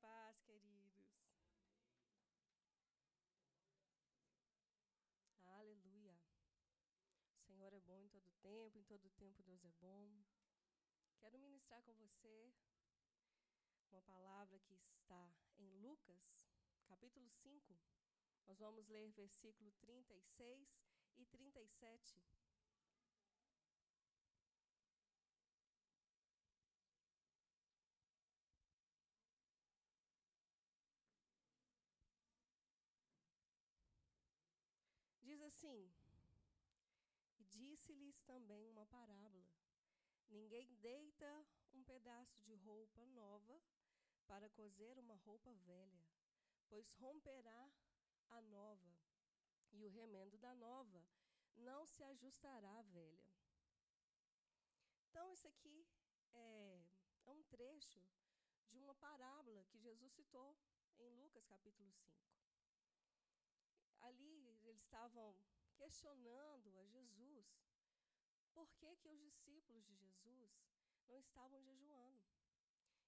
paz, queridos. Aleluia. O Senhor é bom em todo tempo, em todo tempo Deus é bom. Quero ministrar com você uma palavra que está em Lucas, capítulo 5. Nós vamos ler versículo 36 e 37. Diz assim: E disse-lhes também uma parábola: Ninguém deita um pedaço de roupa nova para coser uma roupa velha, pois romperá a nova, e o remendo da nova não se ajustará à velha. Então, isso aqui é, é um trecho de uma parábola que Jesus citou em Lucas capítulo 5 ali eles estavam questionando a Jesus por que, que os discípulos de Jesus não estavam jejuando.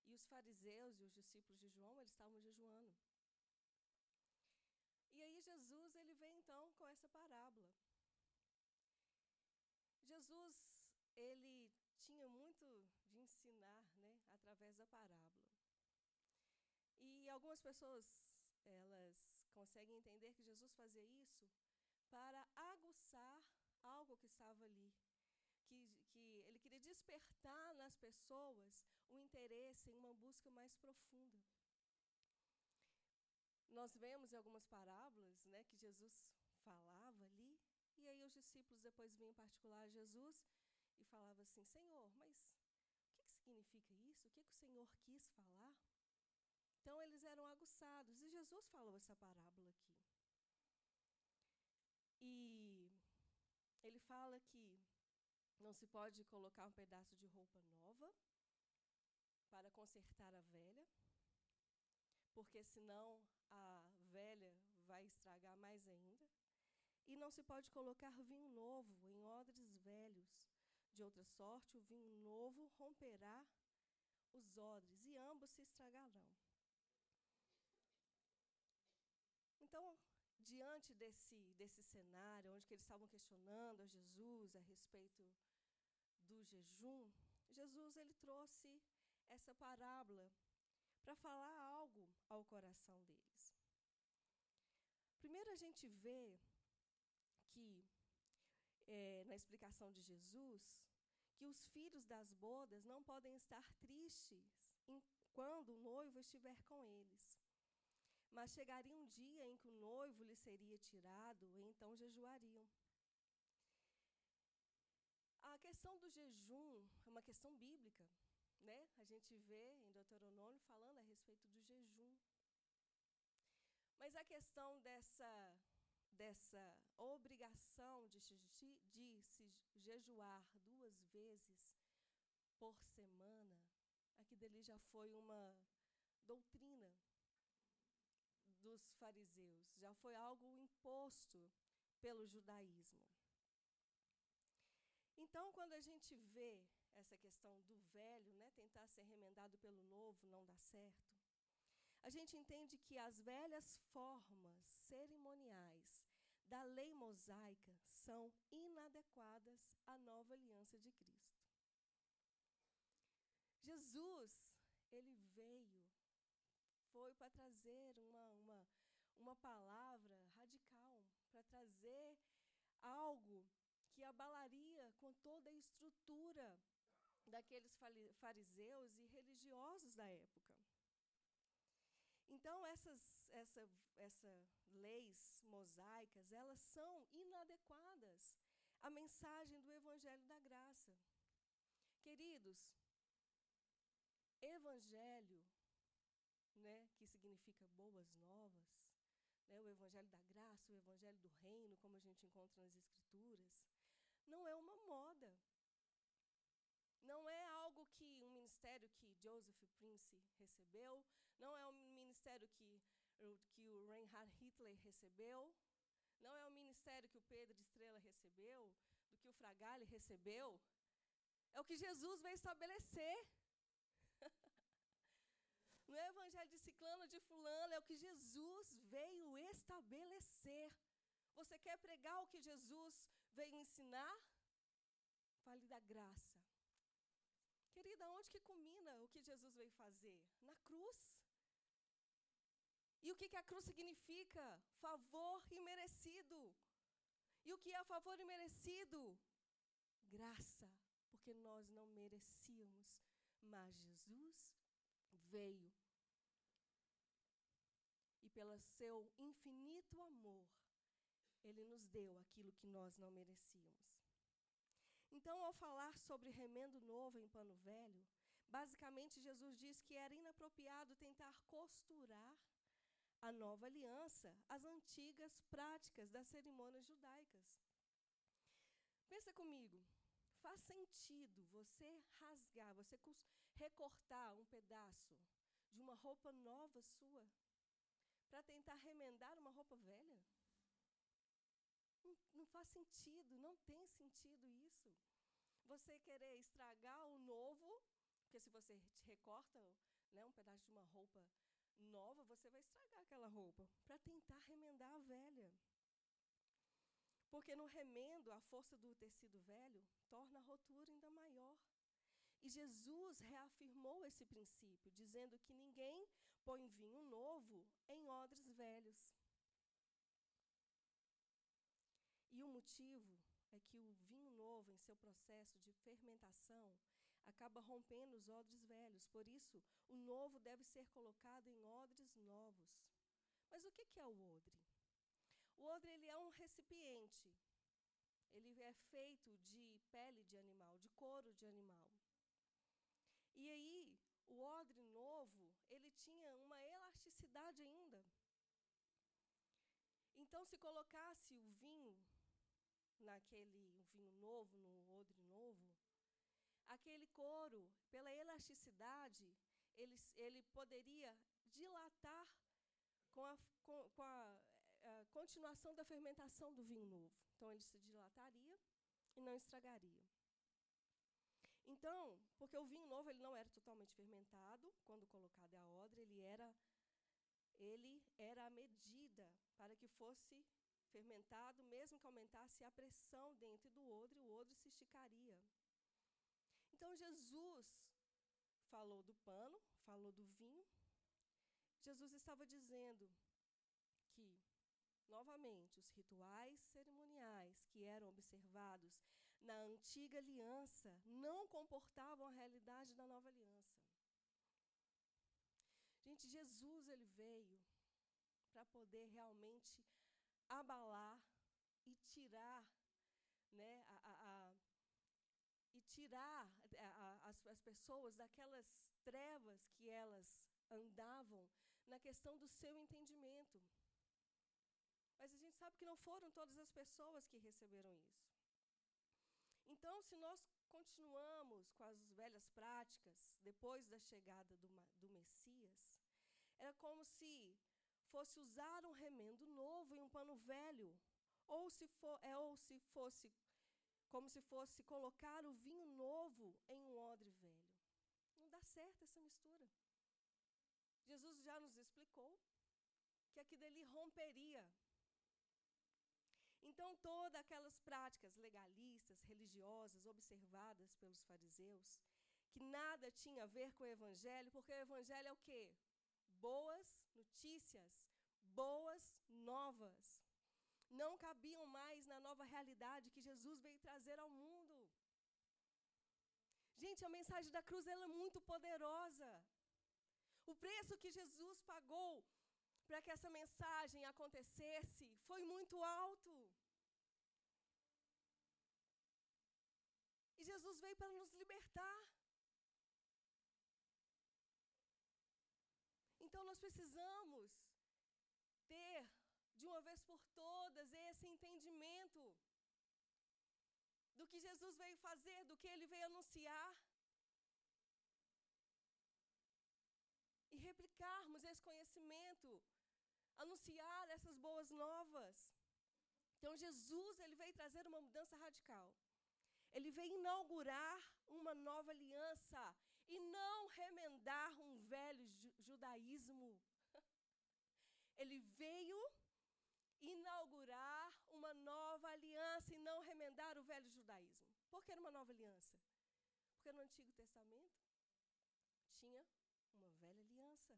E os fariseus e os discípulos de João, eles estavam jejuando. E aí Jesus, ele vem então com essa parábola. Jesus, ele tinha muito de ensinar, né, através da parábola. E algumas pessoas elas conseguem entender que Jesus fazia isso para aguçar algo que estava ali. Que, que ele queria despertar nas pessoas o interesse em uma busca mais profunda. Nós vemos em algumas parábolas né, que Jesus falava ali, e aí os discípulos depois vinham em particular a Jesus e falavam assim: Senhor, mas o que, que significa isso? O que, que o Senhor quis falar? Então eles eram aguçados. E Jesus falou essa parábola aqui. E ele fala que não se pode colocar um pedaço de roupa nova para consertar a velha, porque senão a velha vai estragar mais ainda. E não se pode colocar vinho novo em odres velhos. De outra sorte, o vinho novo romperá os odres e ambos se estragarão. Então, diante desse, desse cenário, onde eles estavam questionando a Jesus a respeito do jejum, Jesus ele trouxe essa parábola para falar algo ao coração deles. Primeiro a gente vê que, é, na explicação de Jesus, que os filhos das bodas não podem estar tristes quando o noivo estiver com eles. Mas chegaria um dia em que o noivo lhe seria tirado, e então jejuariam. A questão do jejum é uma questão bíblica. Né? A gente vê em Deuteronômio falando a respeito do jejum. Mas a questão dessa, dessa obrigação de, de se jejuar duas vezes por semana, aqui dele já foi uma doutrina dos fariseus, já foi algo imposto pelo judaísmo. Então, quando a gente vê essa questão do velho, né, tentar ser remendado pelo novo, não dá certo, a gente entende que as velhas formas cerimoniais da lei mosaica são inadequadas à nova aliança de Cristo. Jesus, ele veio foi para trazer uma, uma, uma palavra radical, para trazer algo que abalaria com toda a estrutura daqueles fariseus e religiosos da época. Então, essas, essa, essa leis mosaicas, elas são inadequadas à mensagem do Evangelho da Graça. Queridos, Evangelho né, significa boas novas, né, o evangelho da graça, o evangelho do reino, como a gente encontra nas escrituras, não é uma moda. Não é algo que um ministério que Joseph Prince recebeu, não é um ministério que, que o Reinhard Hitler recebeu, não é um ministério que o Pedro de Estrela recebeu, do que o Fragale recebeu. É o que Jesus veio estabelecer. Evangelho é de ciclano, de fulano, é o que Jesus veio estabelecer. Você quer pregar o que Jesus veio ensinar? Fale da graça. Querida, onde que culmina o que Jesus veio fazer? Na cruz. E o que, que a cruz significa? Favor imerecido. E o que é favor imerecido? Graça, porque nós não merecíamos, mas Jesus veio. Pelo seu infinito amor, ele nos deu aquilo que nós não merecíamos. Então, ao falar sobre remendo novo em pano velho, basicamente Jesus diz que era inapropriado tentar costurar a nova aliança às antigas práticas das cerimônias judaicas. Pensa comigo, faz sentido você rasgar, você recortar um pedaço de uma roupa nova sua para tentar remendar uma roupa velha? Não, faz sentido, não tem sentido isso. Você querer estragar o novo, porque se você recorta né, um pedaço de uma roupa nova, você vai estragar aquela roupa para tentar remendar a velha. Porque no remendo, a força do tecido velho torna a rotura ainda maior. E Jesus reafirmou esse princípio, dizendo que ninguém põe vinho novo em odres velhos. E o motivo é que o vinho novo, em seu processo de fermentação, acaba rompendo os odres velhos. Por isso, o novo deve ser colocado em odres novos. Mas o que é o odre? O odre ele é um recipiente. Ele é feito de pele de animal, de couro de animal. E aí, o odre novo, ele tinha uma elasticidade ainda. Então, se colocasse o vinho naquele o vinho novo, no odre novo, aquele couro, pela elasticidade, ele, ele poderia dilatar com a, com, com a, a continuação da fermentação do vinho novo. Então, ele se dilataria e não estragaria. Então, porque o vinho novo ele não era totalmente fermentado quando colocado a odre, ele era ele era a medida para que fosse fermentado, mesmo que aumentasse a pressão dentro do odre, o odre se esticaria. Então Jesus falou do pano, falou do vinho. Jesus estava dizendo que novamente os rituais cerimoniais que eram observados na antiga aliança não comportavam a realidade da nova aliança. Gente, Jesus ele veio para poder realmente abalar e tirar, né, a, a, a e tirar as, as pessoas daquelas trevas que elas andavam na questão do seu entendimento. Mas a gente sabe que não foram todas as pessoas que receberam isso. Então, se nós continuamos com as velhas práticas, depois da chegada do, do Messias, era como se fosse usar um remendo novo em um pano velho, ou se, for, é, ou se fosse como se fosse colocar o vinho novo em um odre velho. Não dá certo essa mistura. Jesus já nos explicou que aquilo ali romperia então, todas aquelas práticas legalistas, religiosas, observadas pelos fariseus, que nada tinha a ver com o evangelho, porque o evangelho é o quê? Boas notícias, boas novas. Não cabiam mais na nova realidade que Jesus veio trazer ao mundo. Gente, a mensagem da cruz ela é muito poderosa. O preço que Jesus pagou para que essa mensagem acontecesse foi muito alto. Jesus veio para nos libertar. Então nós precisamos ter, de uma vez por todas, esse entendimento do que Jesus veio fazer, do que ele veio anunciar. E replicarmos esse conhecimento, anunciar essas boas novas. Então Jesus, ele veio trazer uma mudança radical. Ele veio inaugurar uma nova aliança e não remendar um velho judaísmo. Ele veio inaugurar uma nova aliança e não remendar o velho judaísmo. Por que uma nova aliança? Porque no Antigo Testamento tinha uma velha aliança.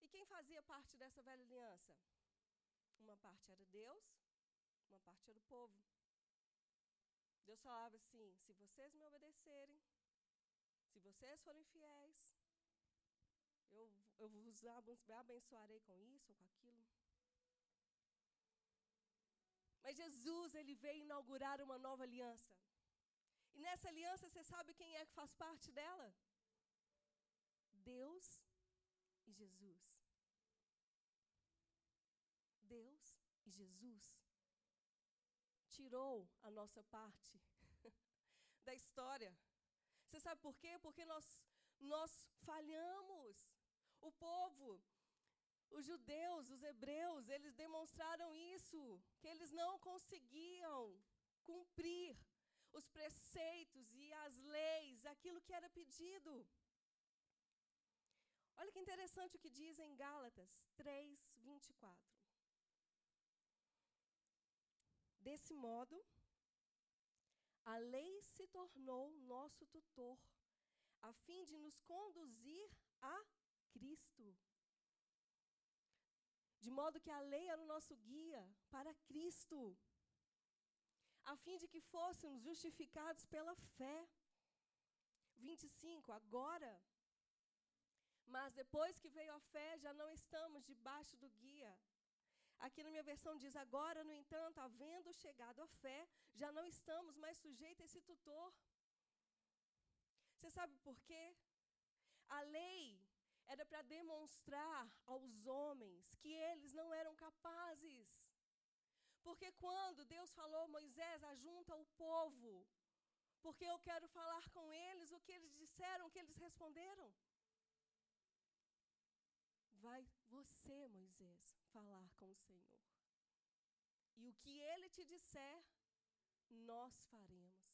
E quem fazia parte dessa velha aliança? Uma parte era Deus, uma parte era o povo. Deus falava assim: se vocês me obedecerem, se vocês forem fiéis, eu, eu vos abençoarei com isso ou com aquilo. Mas Jesus, ele veio inaugurar uma nova aliança. E nessa aliança, você sabe quem é que faz parte dela? Deus e Jesus. Deus e Jesus tirou a nossa parte da história. Você sabe por quê? Porque nós, nós falhamos. O povo, os judeus, os hebreus, eles demonstraram isso, que eles não conseguiam cumprir os preceitos e as leis, aquilo que era pedido. Olha que interessante o que diz em Gálatas 3, 24. Desse modo, a lei se tornou nosso tutor, a fim de nos conduzir a Cristo. De modo que a lei era o nosso guia para Cristo, a fim de que fôssemos justificados pela fé. 25. Agora, mas depois que veio a fé, já não estamos debaixo do guia. Aqui na minha versão diz: agora, no entanto, havendo chegado a fé, já não estamos mais sujeitos a esse tutor. Você sabe por quê? A lei era para demonstrar aos homens que eles não eram capazes. Porque quando Deus falou, Moisés, ajunta o povo, porque eu quero falar com eles, o que eles disseram, o que eles responderam? Vai você, Moisés, falar com o Senhor. E o que ele te disser, nós faremos.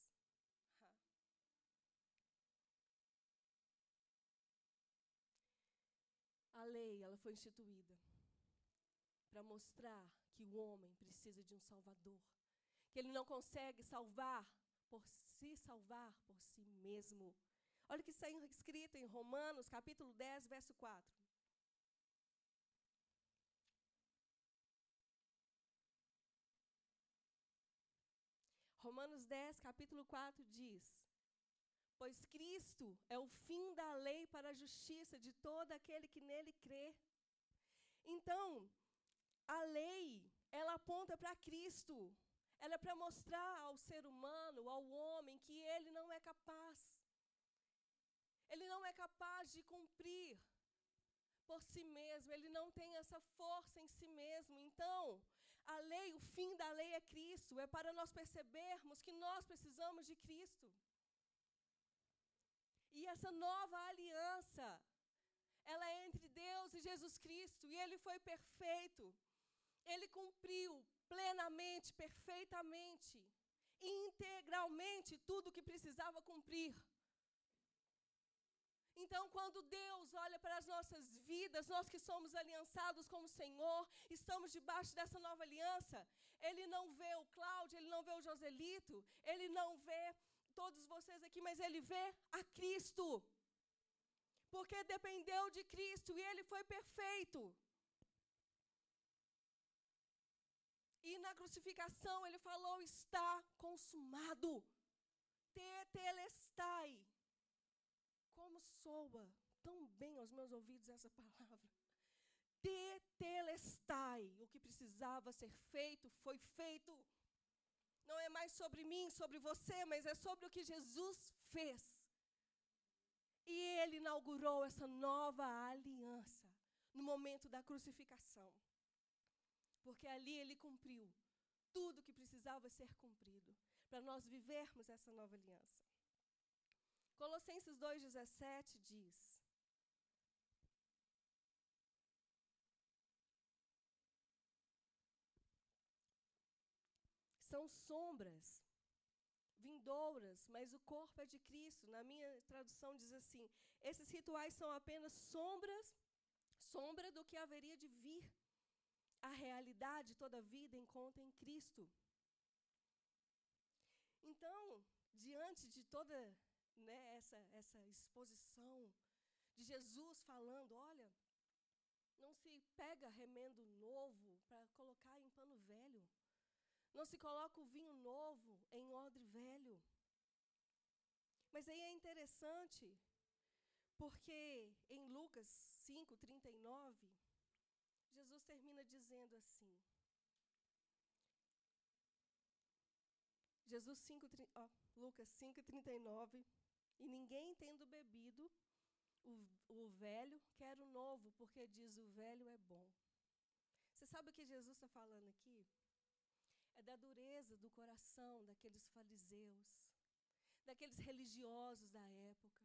A lei, ela foi instituída para mostrar que o homem precisa de um salvador, que ele não consegue salvar por se salvar por si mesmo. Olha o que está escrito em Romanos, capítulo 10, verso 4. Romanos 10, capítulo 4 diz: Pois Cristo é o fim da lei para a justiça de todo aquele que nele crê. Então, a lei, ela aponta para Cristo. Ela é para mostrar ao ser humano, ao homem, que ele não é capaz. Ele não é capaz de cumprir por si mesmo, ele não tem essa força em si mesmo. Então, a lei, o fim da lei é Cristo, é para nós percebermos que nós precisamos de Cristo. E essa nova aliança, ela é entre Deus e Jesus Cristo, e ele foi perfeito. Ele cumpriu plenamente, perfeitamente, integralmente tudo o que precisava cumprir. Então, quando Deus olha para as nossas vidas, nós que somos aliançados com o Senhor, estamos debaixo dessa nova aliança, Ele não vê o Cláudio, Ele não vê o Joselito, Ele não vê todos vocês aqui, mas Ele vê a Cristo. Porque dependeu de Cristo e Ele foi perfeito. E na crucificação Ele falou: está consumado. Tetelestai soa tão bem aos meus ouvidos essa palavra. Tetelestai. O que precisava ser feito foi feito. Não é mais sobre mim, sobre você, mas é sobre o que Jesus fez. E ele inaugurou essa nova aliança no momento da crucificação. Porque ali ele cumpriu tudo que precisava ser cumprido para nós vivermos essa nova aliança. Colossenses 2,17 diz: São sombras vindouras, mas o corpo é de Cristo. Na minha tradução diz assim: esses rituais são apenas sombras, sombra do que haveria de vir. A realidade, toda a vida encontra em Cristo. Então, diante de toda né, essa, essa exposição de Jesus falando, olha, não se pega remendo novo para colocar em pano velho. Não se coloca o vinho novo em odre velho. Mas aí é interessante, porque em Lucas 5, 39, Jesus termina dizendo assim. Jesus 5, oh, Lucas 5, 39. E ninguém tendo bebido o, o velho quer o novo, porque diz o velho é bom. Você sabe o que Jesus está falando aqui? É da dureza do coração daqueles fariseus, daqueles religiosos da época,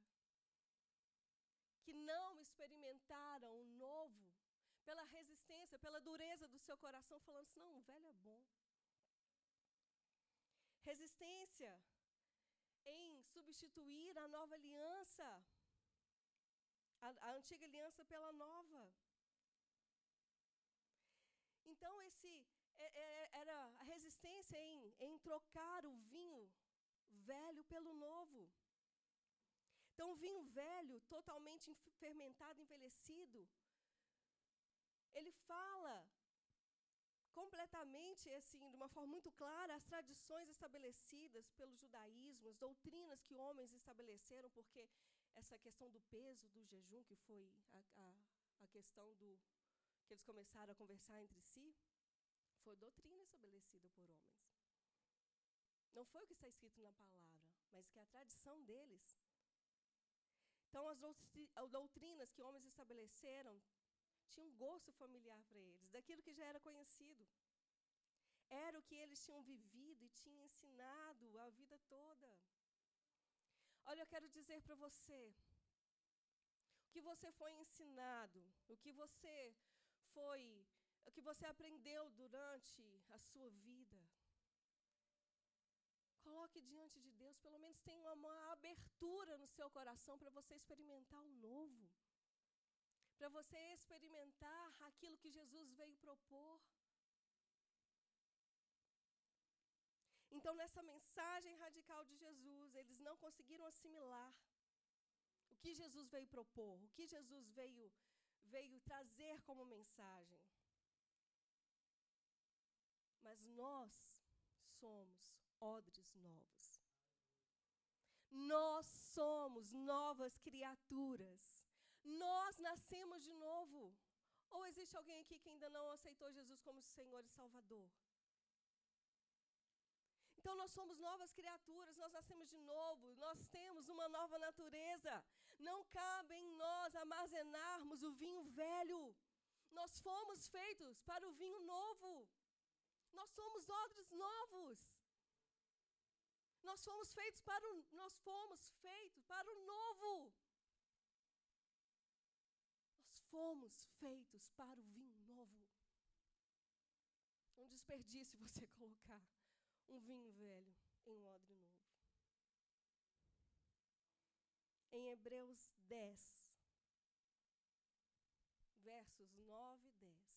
que não experimentaram o novo pela resistência, pela dureza do seu coração, falando assim: não, o velho é bom. Resistência em substituir a nova aliança, a, a antiga aliança pela nova. Então, esse é, é, era a resistência em, em trocar o vinho velho pelo novo. Então, o vinho velho, totalmente fermentado, envelhecido, ele fala completamente, assim, de uma forma muito clara, as tradições estabelecidas pelo judaísmo, as doutrinas que homens estabeleceram, porque essa questão do peso do jejum, que foi a, a, a questão do que eles começaram a conversar entre si, foi doutrina estabelecida por homens. Não foi o que está escrito na palavra, mas que a tradição deles. Então, as doutrinas que homens estabeleceram tinha um gosto familiar para eles, daquilo que já era conhecido. Era o que eles tinham vivido e tinham ensinado a vida toda. Olha, eu quero dizer para você, o que você foi ensinado, o que você foi, o que você aprendeu durante a sua vida. Coloque diante de Deus, pelo menos tenha uma abertura no seu coração para você experimentar o novo para você experimentar aquilo que Jesus veio propor. Então, nessa mensagem radical de Jesus, eles não conseguiram assimilar o que Jesus veio propor, o que Jesus veio, veio trazer como mensagem. Mas nós somos odres novos. Nós somos novas criaturas. Nós nascemos de novo. Ou existe alguém aqui que ainda não aceitou Jesus como Senhor e Salvador? Então nós somos novas criaturas, nós nascemos de novo, nós temos uma nova natureza. Não cabe em nós armazenarmos o vinho velho. Nós fomos feitos para o vinho novo. Nós somos odres novos. Nós fomos feitos para o, nós fomos feitos para o novo fomos feitos para o vinho novo. Um desperdício você colocar um vinho velho em um odre novo. Em Hebreus 10, versos 9 e 10.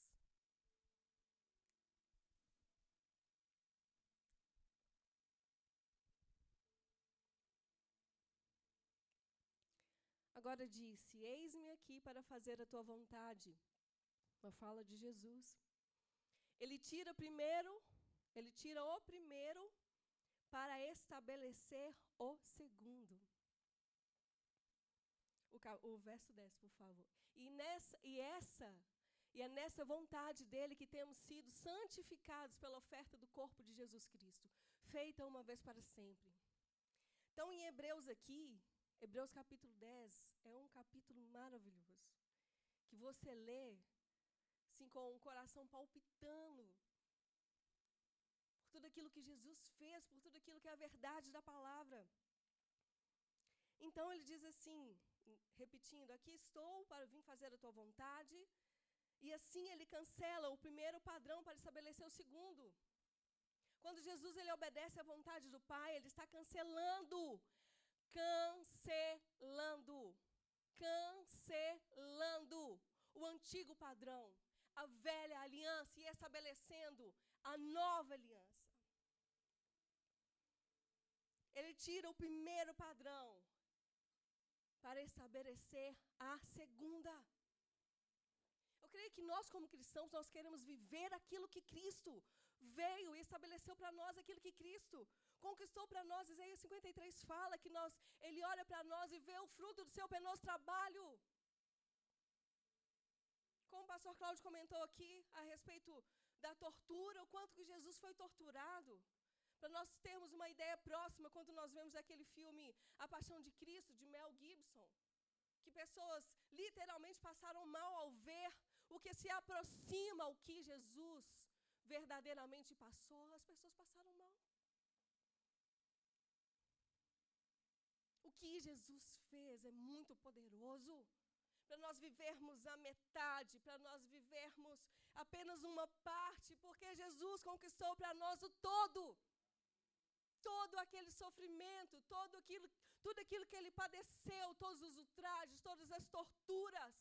Agora disse: Eis-me aqui para fazer a tua vontade. Uma fala de Jesus. Ele tira primeiro, ele tira o primeiro para estabelecer o segundo. O, o verso 10, por favor. E, nessa, e essa e é nessa vontade dele que temos sido santificados pela oferta do corpo de Jesus Cristo, feita uma vez para sempre. Então, em Hebreus aqui, Hebreus capítulo 10 é um capítulo maravilhoso. Que você lê assim, com o coração palpitando por tudo aquilo que Jesus fez, por tudo aquilo que é a verdade da palavra. Então ele diz assim, repetindo: Aqui estou para vir fazer a tua vontade. E assim ele cancela o primeiro padrão para estabelecer o segundo. Quando Jesus ele obedece à vontade do Pai, ele está cancelando, cancelando, cancelando o antigo padrão, a velha aliança e estabelecendo a nova aliança. Ele tira o primeiro padrão para estabelecer a segunda. Eu creio que nós, como cristãos, nós queremos viver aquilo que Cristo veio e estabeleceu para nós, aquilo que Cristo conquistou para nós. Isaías 53 fala que nós, Ele olha para nós e vê o fruto do seu penoso trabalho. Como o pastor Cláudio comentou aqui a respeito da tortura, o quanto que Jesus foi torturado. Para nós termos uma ideia próxima, quando nós vemos aquele filme A Paixão de Cristo, de Mel Gibson, que pessoas literalmente passaram mal ao ver o que se aproxima ao que Jesus verdadeiramente passou, as pessoas passaram mal. O que Jesus fez é muito poderoso para nós vivermos a metade, para nós vivermos apenas uma parte, porque Jesus conquistou para nós o todo. Todo aquele sofrimento, todo aquilo, tudo aquilo que ele padeceu, todos os ultrajes, todas as torturas,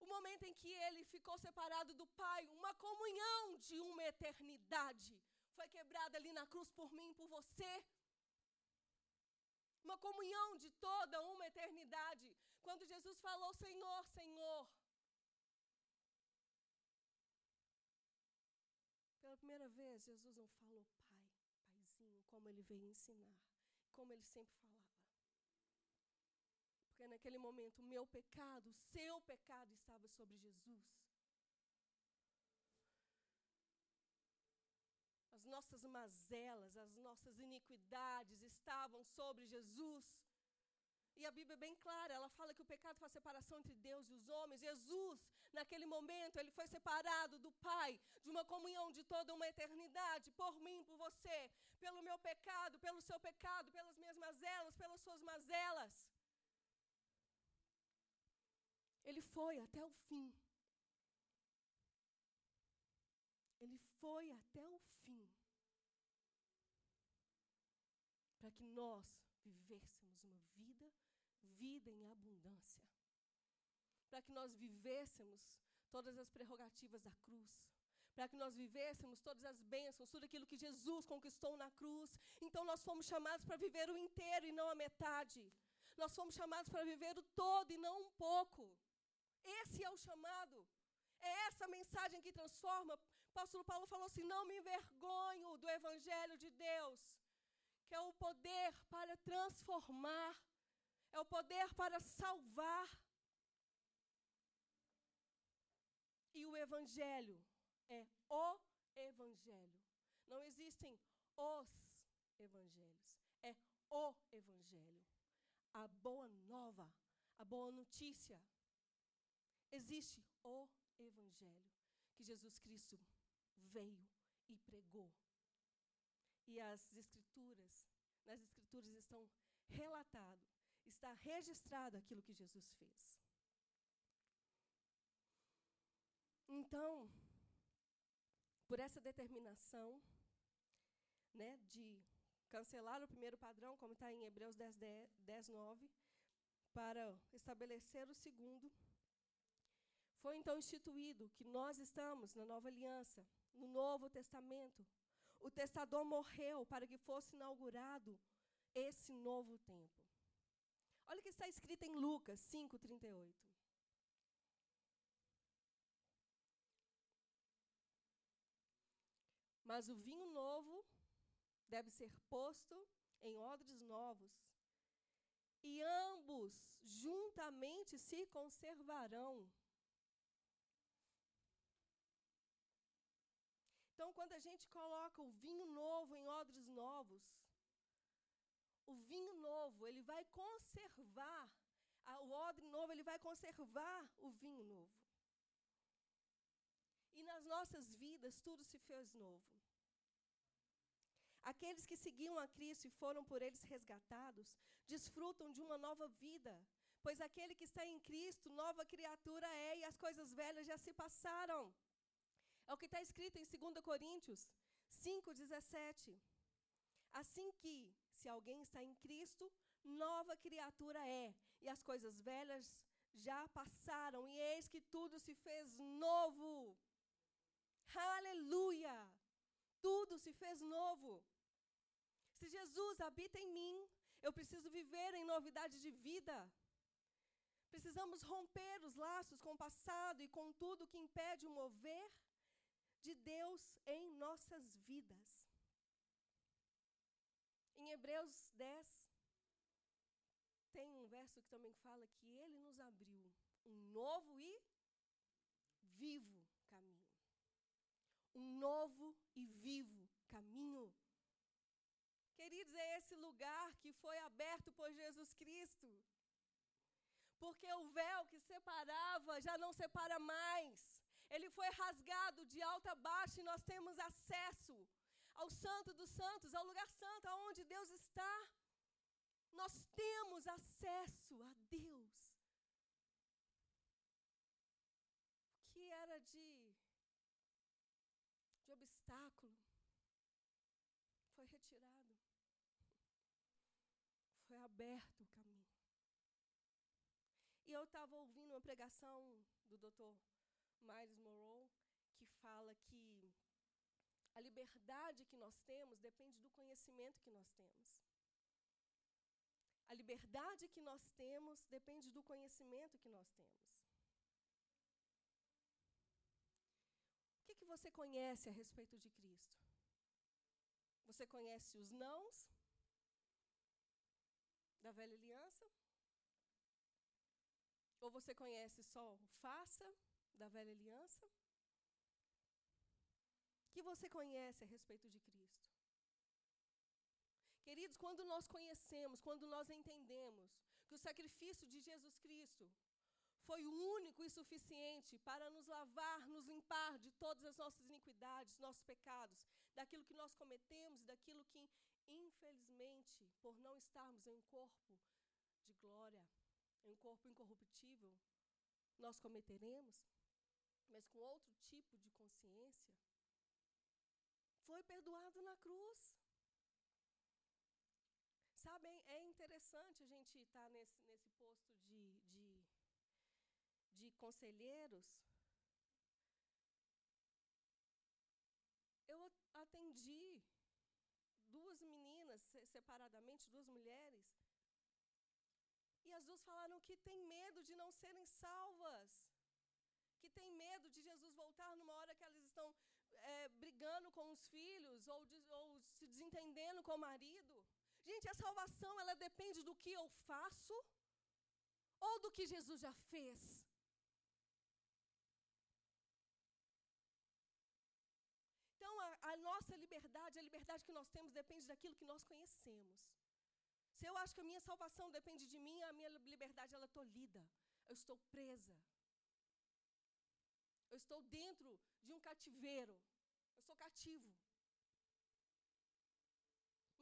o momento em que ele ficou separado do Pai, uma comunhão de uma eternidade foi quebrada ali na cruz por mim por você. Uma comunhão de toda uma eternidade. Quando Jesus falou, Senhor, Senhor. Pela primeira vez, Jesus não falou Pai, Paizinho, como ele veio ensinar, como ele sempre falava. Porque naquele momento o meu pecado, o seu pecado estava sobre Jesus. As nossas mazelas, as nossas iniquidades estavam sobre Jesus. E a Bíblia é bem clara, ela fala que o pecado faz separação entre Deus e os homens. Jesus, naquele momento, ele foi separado do Pai, de uma comunhão de toda uma eternidade, por mim, por você, pelo meu pecado, pelo seu pecado, pelas minhas mazelas, pelas suas mazelas. Ele foi até o fim. Ele foi até o fim. Para que nós vivêssemos uma vida, vida em abundância. Para que nós vivêssemos todas as prerrogativas da cruz. Para que nós vivêssemos todas as bênçãos, tudo aquilo que Jesus conquistou na cruz. Então nós fomos chamados para viver o inteiro e não a metade. Nós fomos chamados para viver o todo e não um pouco. Esse é o chamado. É essa mensagem que transforma. O apóstolo Paulo falou assim: não me envergonho do evangelho de Deus, que é o poder para transformar, é o poder para salvar. E o evangelho é o evangelho. Não existem os evangelhos, é o evangelho. A boa nova, a boa notícia Existe o Evangelho que Jesus Cristo veio e pregou. E as Escrituras, nas Escrituras estão relatado, está registrado aquilo que Jesus fez. Então, por essa determinação né, de cancelar o primeiro padrão, como está em Hebreus 10, 10, 9, para estabelecer o segundo, foi então instituído que nós estamos na nova aliança, no Novo Testamento. O testador morreu para que fosse inaugurado esse novo tempo. Olha o que está escrito em Lucas 5,38. Mas o vinho novo deve ser posto em odres novos, e ambos juntamente se conservarão. Então, quando a gente coloca o vinho novo em odres novos, o vinho novo, ele vai conservar, o odre novo, ele vai conservar o vinho novo. E nas nossas vidas, tudo se fez novo. Aqueles que seguiam a Cristo e foram por eles resgatados, desfrutam de uma nova vida, pois aquele que está em Cristo, nova criatura é, e as coisas velhas já se passaram. É o que está escrito em 2 Coríntios 5,17. Assim que, se alguém está em Cristo, nova criatura é, e as coisas velhas já passaram, e eis que tudo se fez novo. Aleluia! Tudo se fez novo. Se Jesus habita em mim, eu preciso viver em novidade de vida. Precisamos romper os laços com o passado e com tudo que impede o mover de Deus em nossas vidas. Em Hebreus 10, tem um verso que também fala que ele nos abriu um novo e vivo caminho. Um novo e vivo caminho. Queridos, é esse lugar que foi aberto por Jesus Cristo. Porque o véu que separava já não separa mais. Ele foi rasgado de alto a baixo e nós temos acesso ao Santo dos Santos, ao lugar santo, aonde Deus está. Nós temos acesso a Deus. O que era de, de obstáculo foi retirado. Foi aberto o caminho. E eu estava ouvindo uma pregação do Dr. Miles Morrow que fala que a liberdade que nós temos depende do conhecimento que nós temos. A liberdade que nós temos depende do conhecimento que nós temos. O que, que você conhece a respeito de Cristo? Você conhece os nãos da velha aliança? Ou você conhece só o faça da velha aliança? Que você conhece a respeito de Cristo? Queridos, quando nós conhecemos, quando nós entendemos que o sacrifício de Jesus Cristo foi o único e suficiente para nos lavar, nos limpar de todas as nossas iniquidades, nossos pecados, daquilo que nós cometemos, daquilo que, infelizmente, por não estarmos em um corpo de glória, em um corpo incorruptível, nós cometeremos, mas com outro tipo de consciência, foi perdoado na cruz. Sabem, é interessante a gente estar nesse, nesse posto de, de, de conselheiros. Eu atendi duas meninas separadamente, duas mulheres, e as duas falaram que têm medo de não serem salvas, têm medo de Jesus voltar numa hora que elas estão é, brigando com os filhos ou, de, ou se desentendendo com o marido. Gente, a salvação ela depende do que eu faço ou do que Jesus já fez. Então, a, a, nossa liberdade, a liberdade que nós temos, depende daquilo que nós conhecemos. Se eu acho que a minha salvação depende de mim, a minha liberdade ela é tolhida. Eu estou presa. Eu estou dentro de um cativeiro. Eu sou cativo.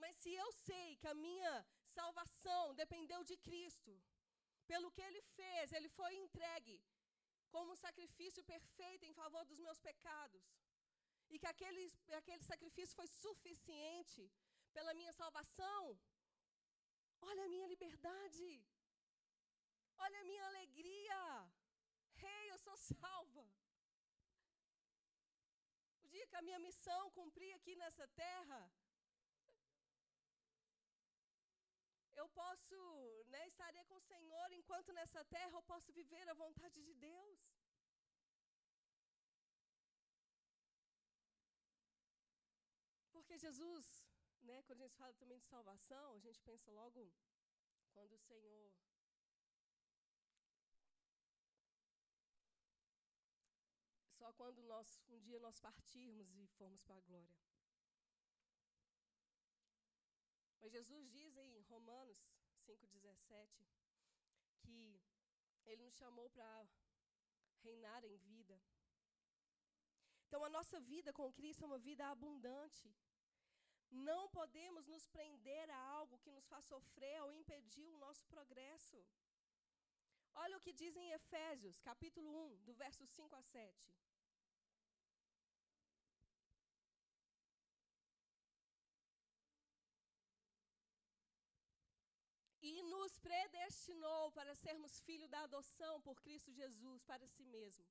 Mas se eu sei que a minha salvação dependeu de Cristo, pelo que Ele fez, Ele foi entregue como um sacrifício perfeito em favor dos meus pecados, e que aquele, aquele sacrifício foi suficiente pela minha salvação, olha a minha liberdade, olha a minha alegria. Rei, hey, eu sou salva. Que a minha missão cumprir aqui nessa terra, eu posso, né, estarei com o Senhor enquanto nessa terra eu posso viver a vontade de Deus. Porque Jesus, né, quando a gente fala também de salvação, a gente pensa logo quando o Senhor só quando nós um dia nós partirmos e formos para a glória. Mas Jesus diz em Romanos 5,17 que Ele nos chamou para reinar em vida. Então, a nossa vida com Cristo é uma vida abundante. Não podemos nos prender a algo que nos faz sofrer ou impedir o nosso progresso. Olha o que diz em Efésios, capítulo 1, do verso 5 a 7. Nos predestinou para sermos filhos da adoção por Cristo Jesus para si mesmo.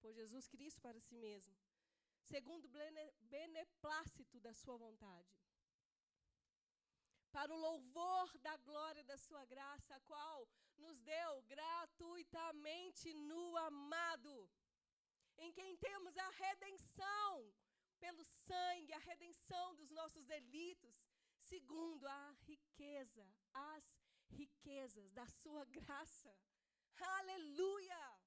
Por Jesus Cristo para si mesmo. Segundo o beneplácito da sua vontade. Para o louvor da glória da sua graça, a qual nos deu gratuitamente no amado, em quem temos a redenção pelo sangue, a redenção dos nossos delitos, segundo a riqueza, as riquezas da sua graça. Aleluia!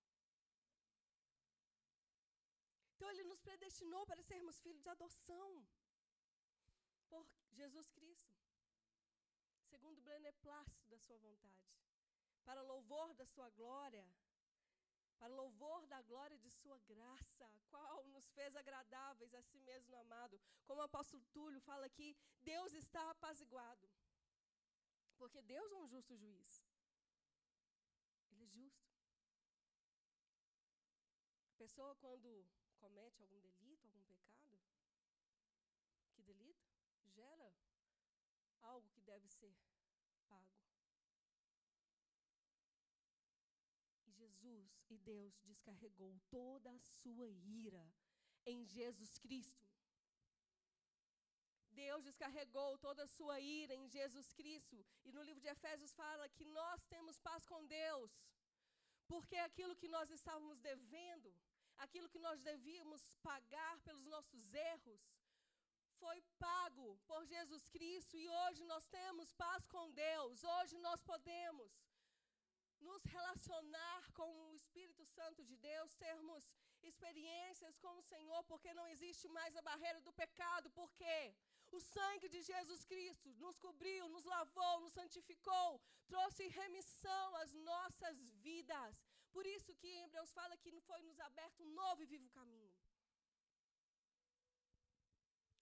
Então ele nos predestinou para sermos filhos de adoção por Jesus Cristo, segundo o beneplácito da sua vontade, para louvor da sua glória, para louvor da glória de sua graça, qual nos fez agradáveis a si mesmo amado. Como o apóstolo Túlio fala aqui, Deus está apaziguado. Porque Deus é um justo juiz. Ele é justo. A pessoa, quando comete algum delito, algum pecado, que delito? Gera algo que deve ser pago. Jesus e Deus descarregou toda a sua ira em Jesus Cristo. Deus descarregou toda a sua ira em Jesus Cristo. E no livro de Efésios fala que nós temos paz com Deus, porque aquilo que nós estávamos devendo, aquilo que nós devíamos pagar pelos nossos erros, foi pago por Jesus Cristo e hoje nós temos paz com Deus. Hoje nós podemos nos relacionar com o Espírito Santo de Deus, termos experiências com o Senhor, porque não existe mais a barreira do pecado, porque o sangue de Jesus Cristo nos cobriu, nos lavou, nos santificou, trouxe remissão às nossas vidas. Por isso que em Hebreus fala que foi nos aberto um novo e vivo caminho.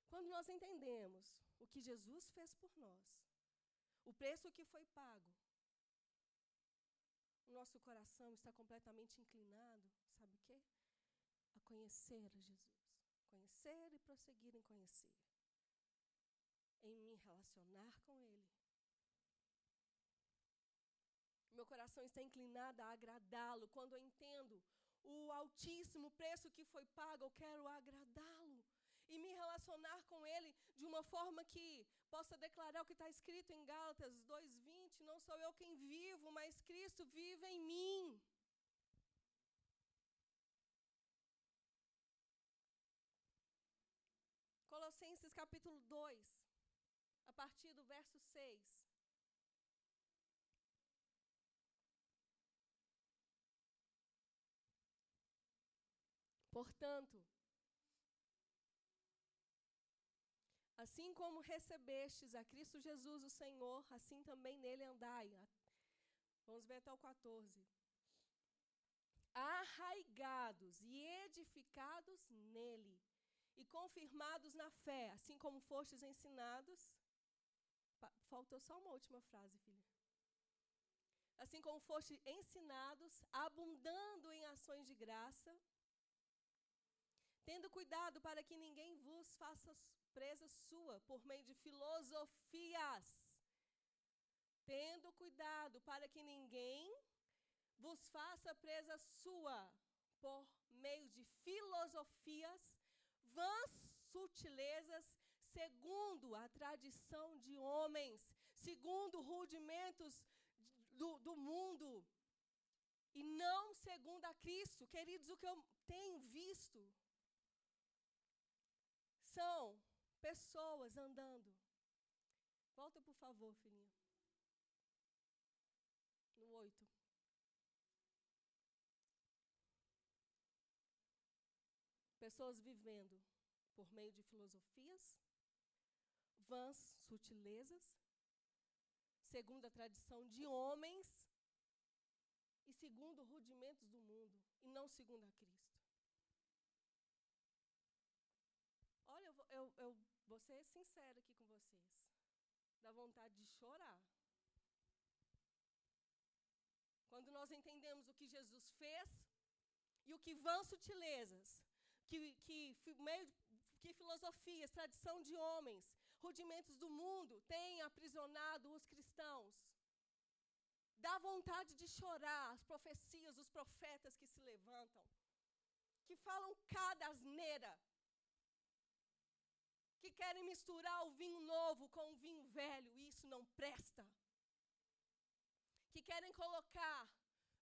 Quando nós entendemos o que Jesus fez por nós, o preço que foi pago, o nosso coração está completamente inclinado, sabe o quê? A conhecer Jesus. Conhecer e prosseguir em conhecer. Em me relacionar com Ele. Meu coração está inclinado a agradá-lo. Quando eu entendo o altíssimo preço que foi pago, eu quero agradá-lo e me relacionar com Ele de uma forma que possa declarar o que está escrito em Gálatas 2,20: Não sou eu quem vivo, mas Cristo vive em mim. Colossenses capítulo 2, a partir do verso 6. Portanto, Assim como recebestes a Cristo Jesus, o Senhor, assim também nele andai. Vamos ver até o 14. Arraigados e edificados nele, e confirmados na fé, assim como fostes ensinados. Faltou só uma última frase, filha. Assim como fostes ensinados, abundando em ações de graça, tendo cuidado para que ninguém vos faça presa sua por meio de filosofias, tendo cuidado para que ninguém vos faça presa sua por meio de filosofias, vãs sutilezas, segundo a tradição de homens, segundo rudimentos do, do mundo, e não segundo a Cristo. Queridos, o que eu tenho visto são pessoas andando. Volta, por favor, filhinha. No 8. Pessoas vivendo por meio de filosofias, vãs sutilezas, segundo a tradição de homens e segundo rudimentos do mundo, e não segundo a Cristo. Olha, eu, eu, eu Vou ser sincera aqui com vocês. Dá vontade de chorar. Quando nós entendemos o que Jesus fez e o que vão sutilezas, que, que, meio, que filosofias, tradição de homens, rudimentos do mundo têm aprisionado os cristãos. Dá vontade de chorar as profecias, os profetas que se levantam, que falam cada asneira, que querem misturar o vinho novo com o vinho velho, e isso não presta. Que querem colocar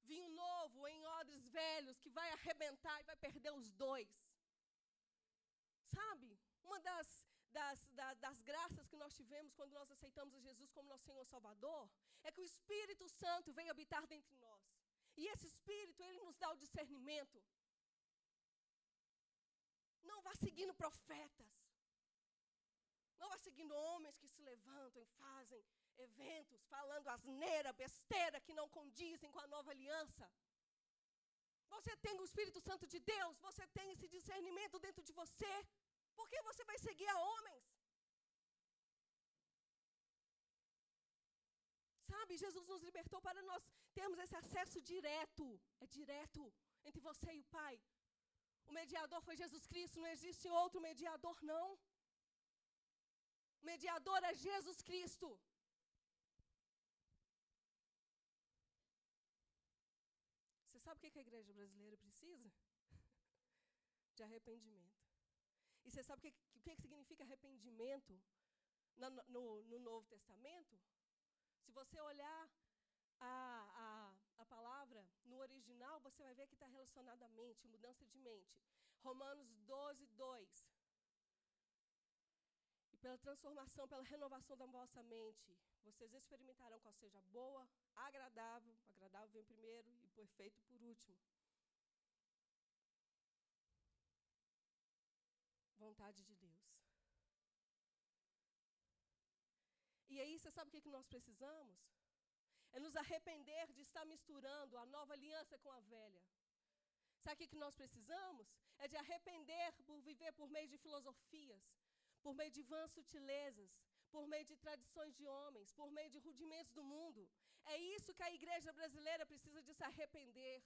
vinho novo em odres velhos, que vai arrebentar e vai perder os dois. Sabe? Uma das, das, das, das, graças que nós tivemos quando nós aceitamos Jesus como nosso Senhor Salvador é que o Espírito Santo veio habitar dentro de nós. E esse Espírito, ele nos dá o discernimento. Não vá seguindo profetas. Não vá seguindo homens que se levantam e fazem eventos falando asneira, besteira que não condizem com a nova aliança. Você tem o Espírito Santo de Deus, você tem esse discernimento dentro de você. Por que você vai seguir a homens? Sabe, Jesus nos libertou para nós termos esse acesso direto, é direto entre você e o Pai. O mediador foi Jesus Cristo, não existe outro mediador, não. O mediador é Jesus Cristo. Você sabe o que a igreja brasileira precisa? De arrependimento. E você sabe o que, o que significa arrependimento no, no, no Novo Testamento? Se você olhar a, a, a palavra no original, você vai ver que está relacionado à mente, mudança de mente. Romanos 12, 2. E pela transformação, pela renovação da vossa mente, vocês experimentarão qual seja boa, agradável, agradável vem primeiro e perfeito por último. Vontade de Deus. E aí, você sabe o que, que nós precisamos? É nos arrepender de estar misturando a nova aliança com a velha. Sabe o que, que nós precisamos? É de arrepender por viver por meio de filosofias, por meio de vãs sutilezas, por meio de tradições de homens, por meio de rudimentos do mundo. É isso que a igreja brasileira precisa de se arrepender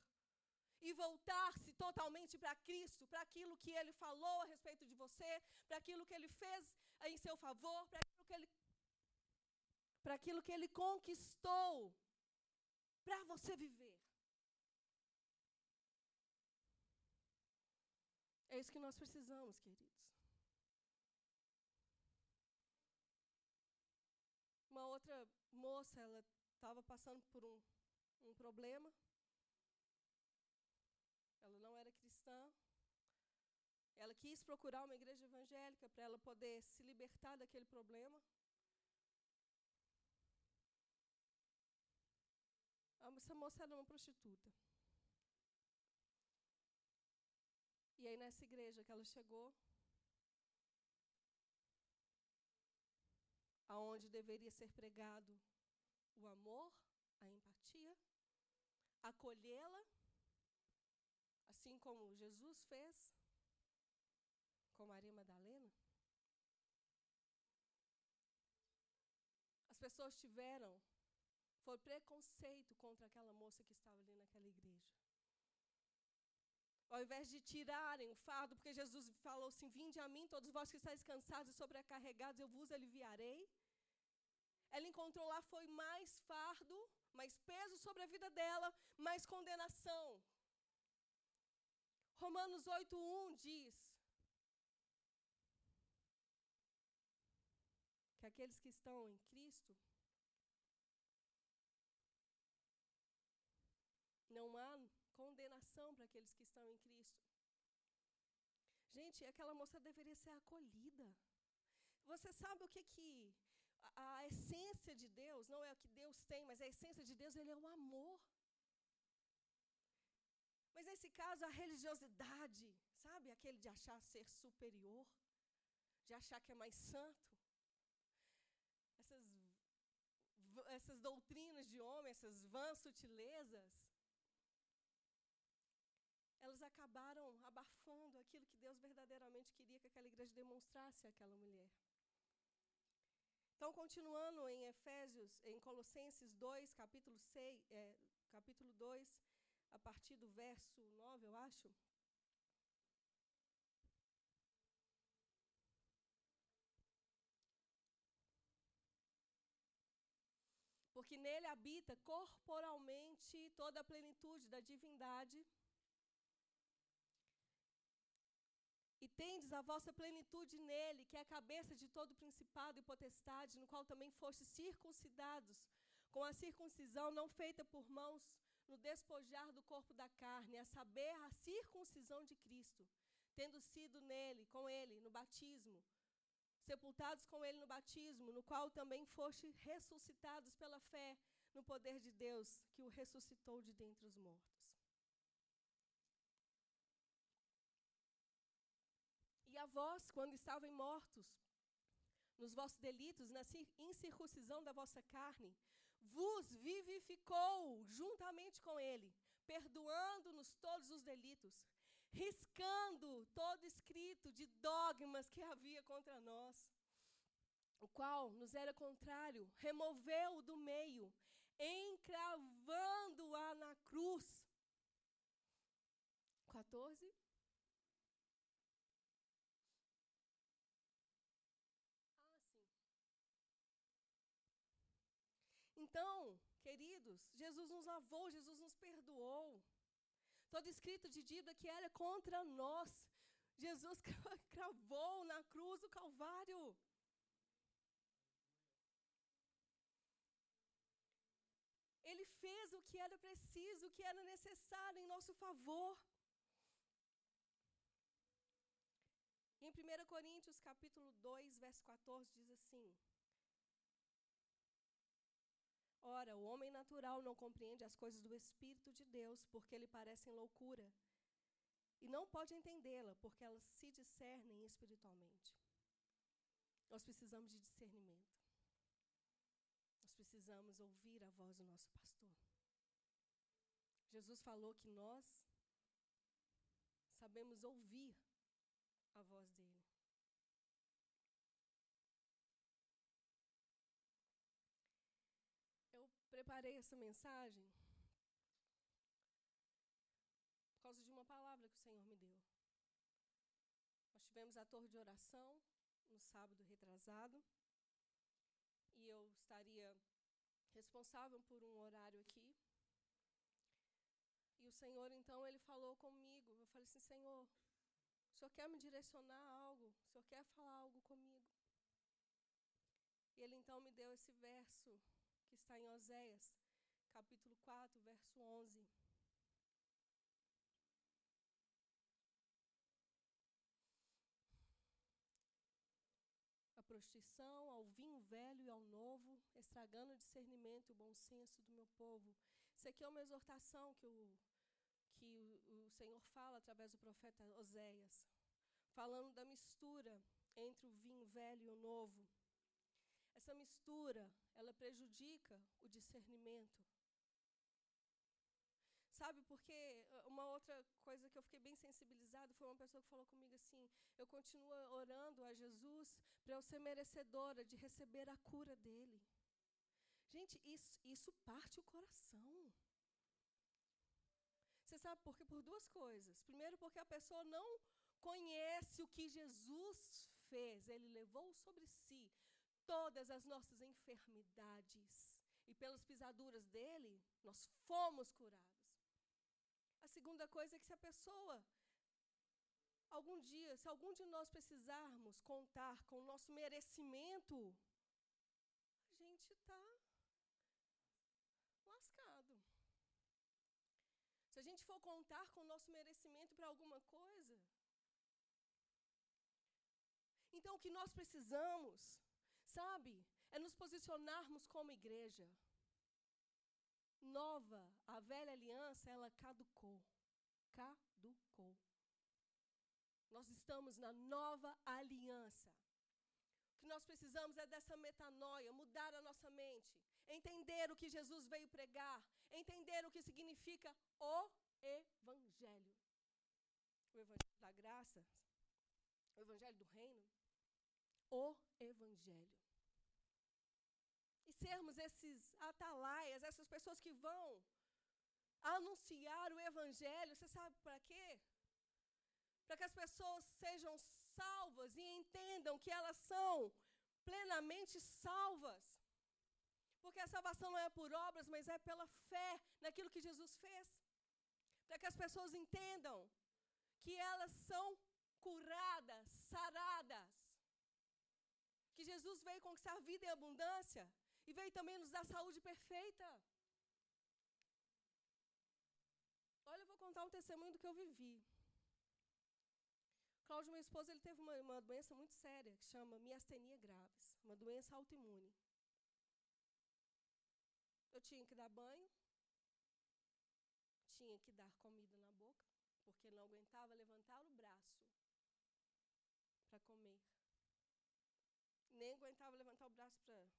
e voltar-se totalmente para Cristo, para aquilo que Ele falou a respeito de você, para aquilo que Ele fez em seu favor, para aquilo que Ele, para aquilo que Ele conquistou para você viver. É isso que nós precisamos, queridos. Uma outra moça, ela estava passando por um, um problema. Ela não era cristã. Ela quis procurar uma igreja evangélica para ela poder se libertar daquele problema. Essa moça era uma prostituta. E aí, nessa igreja que ela chegou, aonde deveria ser pregado o amor, a empatia, acolhê-la, assim como Jesus fez com Maria Madalena. As pessoas tiveram, foi preconceito contra aquela moça que estava ali naquela igreja. Ao invés de tirarem o fardo, porque Jesus falou assim: Vinde a mim, todos vós que estáis cansados e sobrecarregados, eu vos aliviarei. Ela encontrou lá foi mais fardo, mais peso sobre a vida dela, mais condenação. Romanos 8:1 diz aqueles que estão em Cristo não há condenação para aqueles que estão em Cristo. Gente, aquela moça deveria ser acolhida. Você sabe o que que a, a essência de Deus, não é o que Deus tem, mas a essência de Deus, ele é o amor. Mas nesse caso, a religiosidade, sabe? Aquele de achar ser superior, de achar que é mais santo. Essas, essas doutrinas de homem, essas vãs sutilezas, elas acabaram abafando aquilo que Deus verdadeiramente queria que aquela igreja demonstrasse àquela mulher. Então, continuando em Efésios, em Colossenses 2, capítulo, 6, é, capítulo 2, a partir do verso 9, eu acho. Porque nele habita corporalmente toda a plenitude da divindade. E tendes a vossa plenitude nele, que é a cabeça de todo principado e potestade, no qual também fostes circuncidados, com a circuncisão não feita por mãos, no despojar do corpo da carne, a saber, a circuncisão de Cristo, tendo sido nele, com ele, no batismo, sepultados com ele no batismo, no qual também foste ressuscitados pela fé no poder de Deus, que o ressuscitou de dentre os mortos. E a vós, quando estavam mortos nos vossos delitos, na incircuncisão da vossa carne, vos vivificou juntamente com ele, perdoando-nos todos os delitos, riscando todo escrito de dogmas que havia contra nós, o qual nos era contrário, removeu do meio, encravando-a na cruz. 14. Ah, sim. Então, queridos, Jesus nos lavou, Jesus nos perdoou. Todo escrito de dívida que era contra nós, Jesus cravou na cruz do Calvário. Ele fez o que era preciso, o que era necessário em nosso favor. Em 1 Coríntios, capítulo 2, verso 14, diz assim: Ora, o homem natural não compreende as coisas do Espírito de Deus, porque lhe parecem loucura, e não pode entendê-la, porque elas se discernem espiritualmente. Nós precisamos de discernimento. Nós precisamos ouvir a voz do nosso pastor. Jesus falou que nós sabemos ouvir a voz dele. Preparei essa mensagem por causa de uma palavra que o Senhor me deu. Nós tivemos a torre de oração no sábado retrasado e eu estaria responsável por um horário aqui. E o Senhor, então, ele falou comigo. Eu falei assim: Senhor, o Senhor quer me direcionar a algo? O Senhor quer falar algo comigo? E ele então me deu esse verso que está em Oséias, capítulo 4, verso 11. A prostituição, ao vinho velho e ao novo, estragando o discernimento e o bom senso do meu povo. Isso aqui é uma exortação que o, que o, o Senhor fala através do profeta Oséias, falando da mistura entre o vinho velho e o novo. Essa mistura, ela prejudica o discernimento. Sabe, porque uma outra coisa que eu fiquei bem sensibilizado foi uma pessoa que falou comigo assim: eu continuo orando a Jesus para eu ser merecedora de receber a cura dele. Gente, isso, isso parte o coração. Você sabe por quê? Por duas coisas. Primeiro, porque a pessoa não conhece o que Jesus fez, ele levou sobre si todas as nossas enfermidades. E pelas pisaduras dele, nós fomos curados. A segunda coisa é que se a pessoa, algum dia, se algum de nós precisarmos contar com o nosso merecimento, a gente está lascado. Se a gente for contar com o nosso merecimento para alguma coisa, então o que nós precisamos Sabe? É nos posicionarmos como igreja. Nova, a velha aliança, ela caducou. Caducou. Nós estamos na nova aliança. O que nós precisamos é dessa metanoia, mudar a nossa mente, entender o que Jesus veio pregar, entender o que significa o Evangelho. O Evangelho da graça, o Evangelho do reino, o Evangelho sermos esses atalaias, essas pessoas que vão anunciar o Evangelho. Você sabe para quê? Para que as pessoas sejam salvas e entendam que elas são plenamente salvas. Porque a salvação não é por obras, mas é pela fé naquilo que Jesus fez. Para que as pessoas entendam que elas são curadas, saradas. Que Jesus veio conquistar vida em abundância e veio também nos dar saúde perfeita. Olha, eu vou contar um testemunho do que eu vivi. Cláudio, meu esposo, ele teve uma, uma doença muito séria que chama miastenia graves, uma doença autoimune. Eu tinha que dar banho, tinha que dar comida na boca, porque não aguentava levantar o braço para comer. Nem aguentava levantar o braço para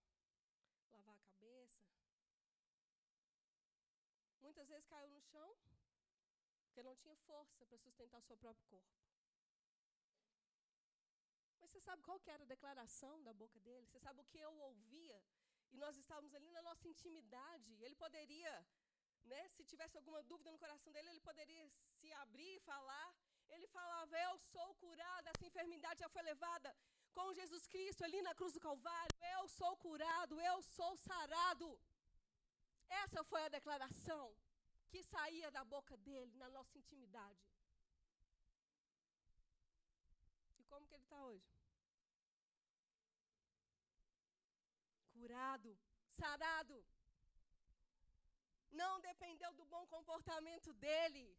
lavar a cabeça. Muitas vezes caiu no chão, porque não tinha força para sustentar o seu próprio corpo. Mas você sabe qual que era a declaração da boca dele? Você sabe o que eu ouvia? E nós estávamos ali na nossa intimidade. Ele poderia, né, se tivesse alguma dúvida no coração dele, ele poderia se abrir e falar. Ele falava: Eu sou curado, essa enfermidade já foi levada com Jesus Cristo ali na cruz do Calvário. Eu sou curado, eu sou sarado. Essa foi a declaração que saía da boca dele na nossa intimidade. E como que ele está hoje? Curado, sarado. Não dependeu do bom comportamento dele.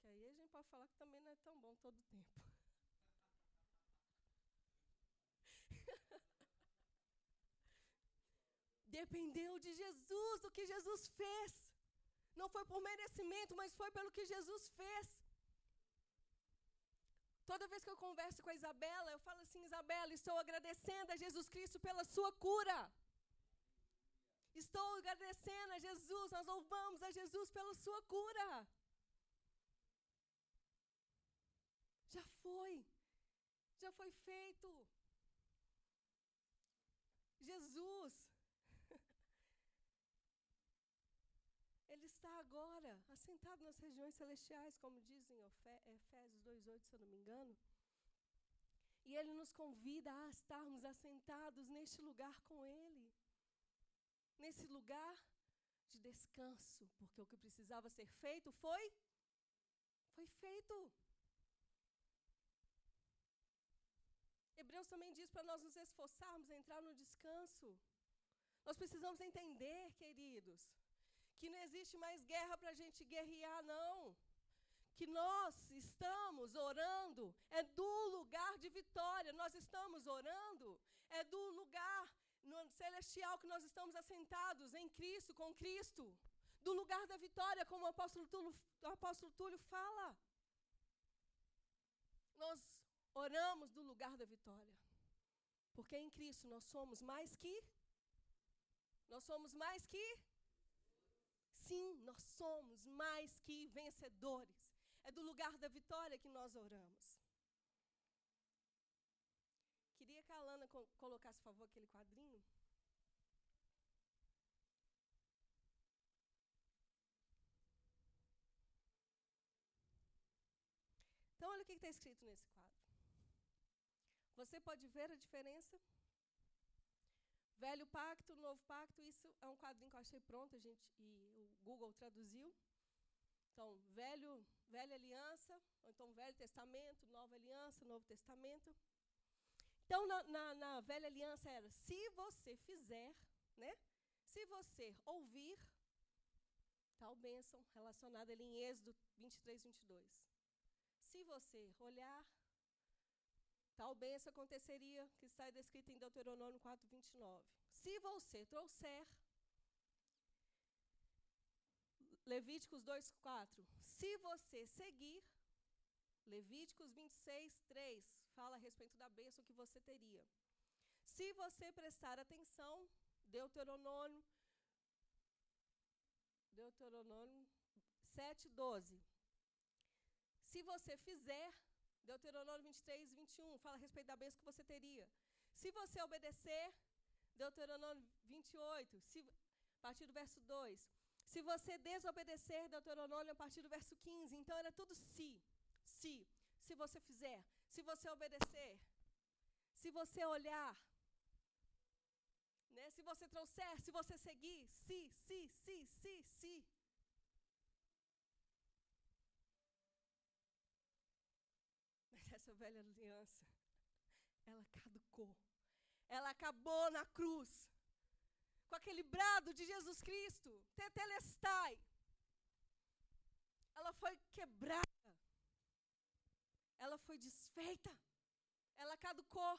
Que aí a gente pode falar que também não é tão bom todo o tempo. Dependeu de Jesus, do que Jesus fez. Não foi por merecimento, mas foi pelo que Jesus fez. Toda vez que eu converso com a Isabela, eu falo assim: Isabela, estou agradecendo a Jesus Cristo pela sua cura. Estou agradecendo a Jesus, nós louvamos a Jesus pela sua cura. Já foi, já foi feito. Jesus Ele está agora assentado nas regiões celestiais, como dizem Efésios 2,8, se eu não me engano. E Ele nos convida a estarmos assentados neste lugar com Ele. Nesse lugar de descanso, porque o que precisava ser feito foi foi feito. Hebreus também diz para nós nos esforçarmos a entrar no descanso. Nós precisamos entender, queridos, que não existe mais guerra para a gente guerrear, não. Que nós estamos orando é do lugar de vitória, nós estamos orando é do lugar celestial que nós estamos assentados em Cristo, com Cristo, do lugar da vitória, como o apóstolo Túlio, o apóstolo Túlio fala. Nós oramos do lugar da vitória, porque em Cristo nós somos mais que, nós somos mais que Sim, nós somos mais que vencedores. É do lugar da vitória que nós oramos. Queria que a Alana colocasse, por favor, aquele quadrinho. Então, olha o que está escrito nesse quadro. Você pode ver a diferença Velho Pacto, Novo Pacto, isso é um quadrinho que eu achei pronto, a gente, e o Google traduziu. Então, velho, velha aliança, ou então Velho Testamento, Nova Aliança, Novo Testamento. Então, na, na, na velha aliança era, se você fizer, né? Se você ouvir, tal bênção relacionada ali em Êxodo 23, 22. Se você olhar, Tal bênção aconteceria, que está descrito em Deuteronômio 4, 29. Se você trouxer, Levíticos 2, 4. Se você seguir, Levíticos 26, 3, fala a respeito da bênção que você teria. Se você prestar atenção, Deuteronômio, Deuteronômio 7, 12. Se você fizer, Deuteronômio 23, 21, fala a respeito da bênção que você teria. Se você obedecer, Deuteronômio 28, se, a partir do verso 2. Se você desobedecer, Deuteronômio a partir do verso 15. Então era tudo se. Se. Se você fizer. Se você obedecer. Se você olhar. Né? Se você trouxer, se você seguir, se, se, se, se, se. Velha aliança, ela caducou. Ela acabou na cruz. Com aquele brado de Jesus Cristo, tetelestai. Ela foi quebrada. Ela foi desfeita. Ela caducou.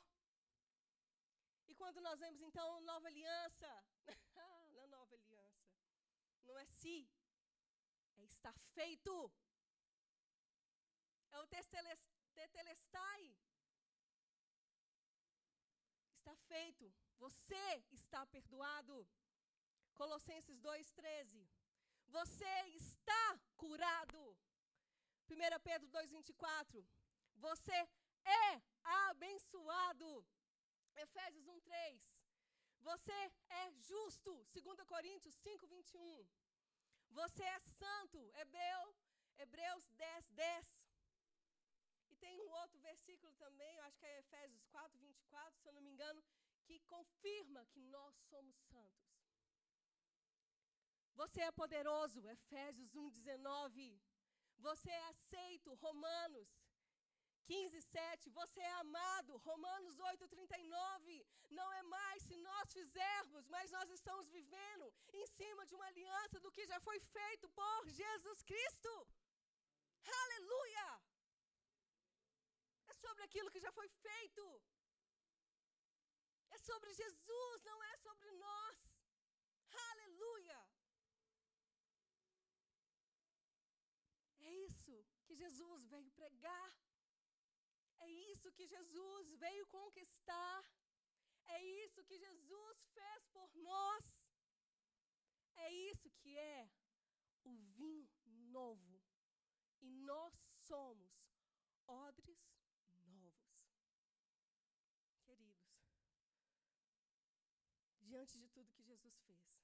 E quando nós vemos então nova aliança, na nova aliança, não é se, é está feito. É o tetelestai. Está feito. Você está perdoado. Colossenses 2:13. Você está curado. 1 Pedro 2:24. Você é abençoado. Efésios 1:3. Você é justo. 2 Coríntios 5:21. Você é santo. Hebreu, Hebreus 10, 10. Tem um outro versículo também, eu acho que é Efésios 4, 24, se eu não me engano, que confirma que nós somos santos. Você é poderoso, Efésios 1, 19. Você é aceito, Romanos 15, 7. Você é amado, Romanos 8, 39. Não é mais se nós fizermos, mas nós estamos vivendo em cima de uma aliança do que já foi feito por Jesus Cristo. Aleluia! Sobre aquilo que já foi feito. É sobre Jesus, não é sobre nós. Aleluia! É isso que Jesus veio pregar. É isso que Jesus veio conquistar. É isso que Jesus fez por nós. É isso que é o vinho novo. E nós somos odres novos. Queridos, diante de tudo que Jesus fez,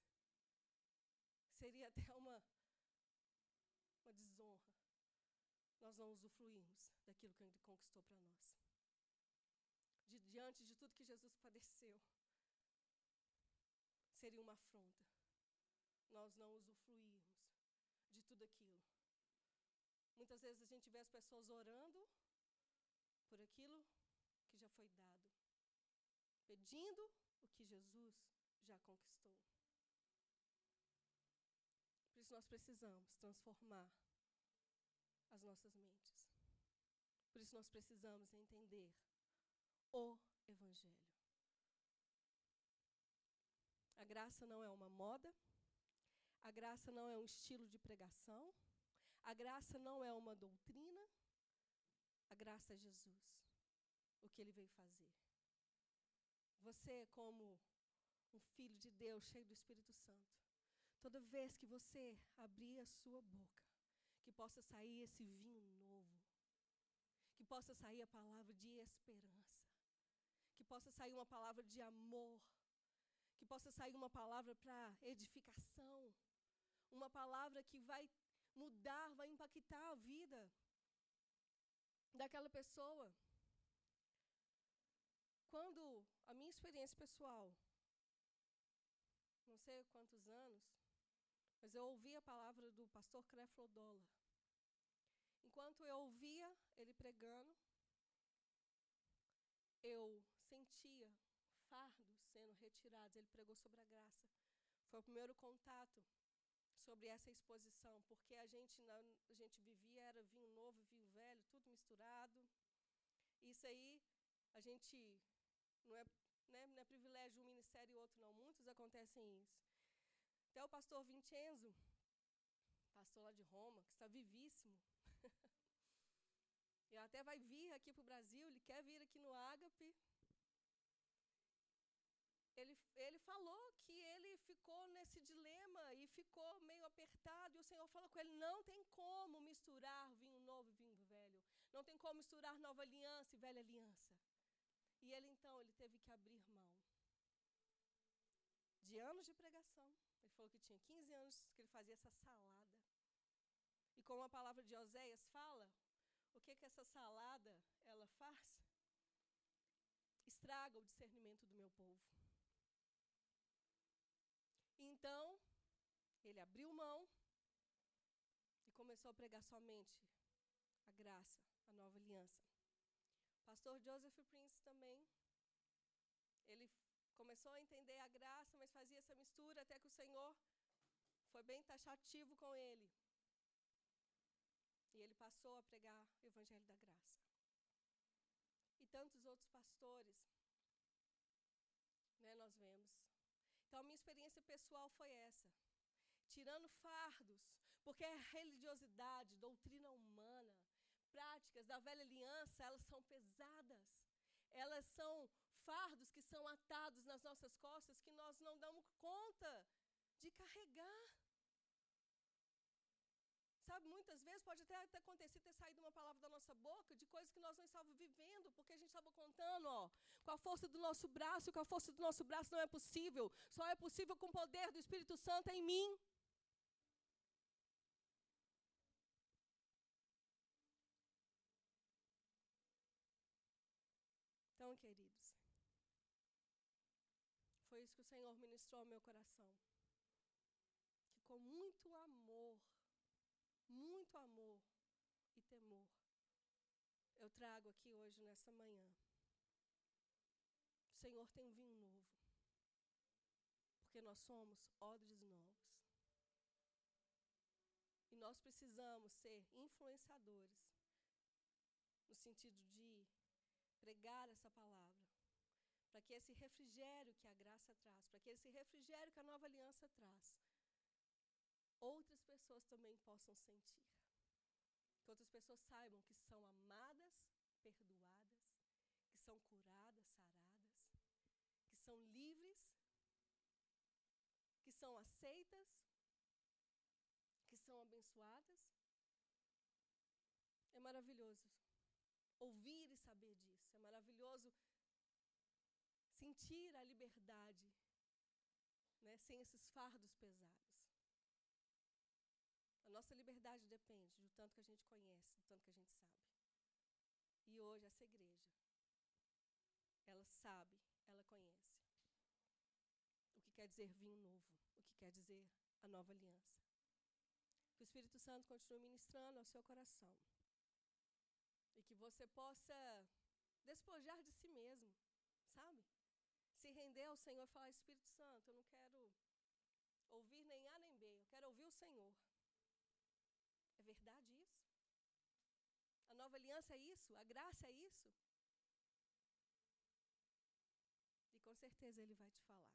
seria até uma, uma desonra nós não usufruirmos daquilo que Ele conquistou para nós. De, diante de tudo que Jesus padeceu, seria uma afronta nós não usufruirmos de tudo aquilo. Muitas vezes a gente vê as pessoas orando por aquilo que já foi dado, pedindo o que Jesus já conquistou. Por isso nós precisamos transformar as nossas mentes. Por isso nós precisamos entender o Evangelho. A graça não é uma moda, a graça não é um estilo de pregação, a graça não é uma doutrina, a graça é Jesus, o que ele veio fazer. Você, como um filho de Deus, cheio do Espírito Santo, toda vez que você abrir a sua boca, que possa sair esse vinho novo, que possa sair a palavra de esperança, que possa sair uma palavra de amor, que possa sair uma palavra para edificação, uma palavra que vai mudar, vai impactar a vida daquela pessoa. Quando a minha experiência pessoal, não sei quantos anos, mas eu ouvi a palavra do pastor Creflodola. Enquanto eu ouvia ele pregando, eu sentia fardos sendo retirados. Ele pregou sobre a graça. Foi o primeiro contato sobre essa exposição, porque a gente, a gente vivia, era vinho novo, vinho velho, tudo misturado. Isso aí, a gente, não é, né, não é privilégio um ministério e outro não, muitos acontecem isso. Até o pastor Vincenzo, pastor lá de Roma, que está vivíssimo. e até vai vir aqui para o Brasil, ele quer vir aqui no Ágape. Ele, ele falou que ele ficou nesse dilema e ficou meio apertado, e o Senhor falou com ele: não tem como misturar vinho novo e vinho velho, não tem como misturar nova aliança e velha aliança. E ele então ele teve que abrir mão de anos de pregação, ele falou que tinha 15 anos que ele fazia essa salada. E como a palavra de Oséias fala, o que que essa salada ela faz? Estraga o discernimento do meu povo. Então, ele abriu mão e começou a pregar somente a graça, a nova aliança. Pastor Joseph Prince também, ele começou a entender a graça, mas fazia essa mistura até que o Senhor foi bem taxativo com ele. E ele passou a pregar o Evangelho da Graça. E tantos outros pastores, né, nós vemos. Então, a minha experiência pessoal foi essa. Tirando fardos, porque a religiosidade, doutrina humana, práticas da velha aliança, elas são pesadas. Elas são fardos que são atados nas nossas costas que nós não damos conta de carregar. Sabe, muitas vezes pode até ter acontecido ter saído uma palavra da nossa boca de coisas que nós não estávamos vivendo, porque a gente estava contando, ó, com a força do nosso braço, com a força do nosso braço não é possível. Só é possível com o poder do Espírito Santo em mim. Então, queridos, foi isso que o Senhor ministrou ao meu coração. Que com muito amor, muito amor e temor, eu trago aqui hoje, nessa manhã. O Senhor tem um vinho novo. Porque nós somos odres novos. E nós precisamos ser influenciadores no sentido de pregar essa palavra, para que esse refrigério que a graça traz, para que esse refrigério que a nova aliança traz, outras pessoas também possam sentir. Que outras pessoas saibam que são amadas, perdoadas, que são curadas, saradas, que são livres, que são aceitas, que são abençoadas. É maravilhoso ouvir e saber disso. É maravilhoso sentir a liberdade, né, sem esses fardos pesados. A nossa liberdade depende do tanto que a gente conhece, do tanto que a gente sabe. E hoje essa igreja, ela sabe, ela conhece o que quer dizer vinho novo, o que quer dizer a nova aliança. Que o Espírito Santo continue ministrando ao seu coração. E que você possa despojar de si mesmo, sabe? Se render ao Senhor e falar: Espírito Santo, eu não quero ouvir nem A nem B, eu quero ouvir o Senhor. É verdade isso? A nova aliança é isso? A graça é isso? E com certeza Ele vai te falar.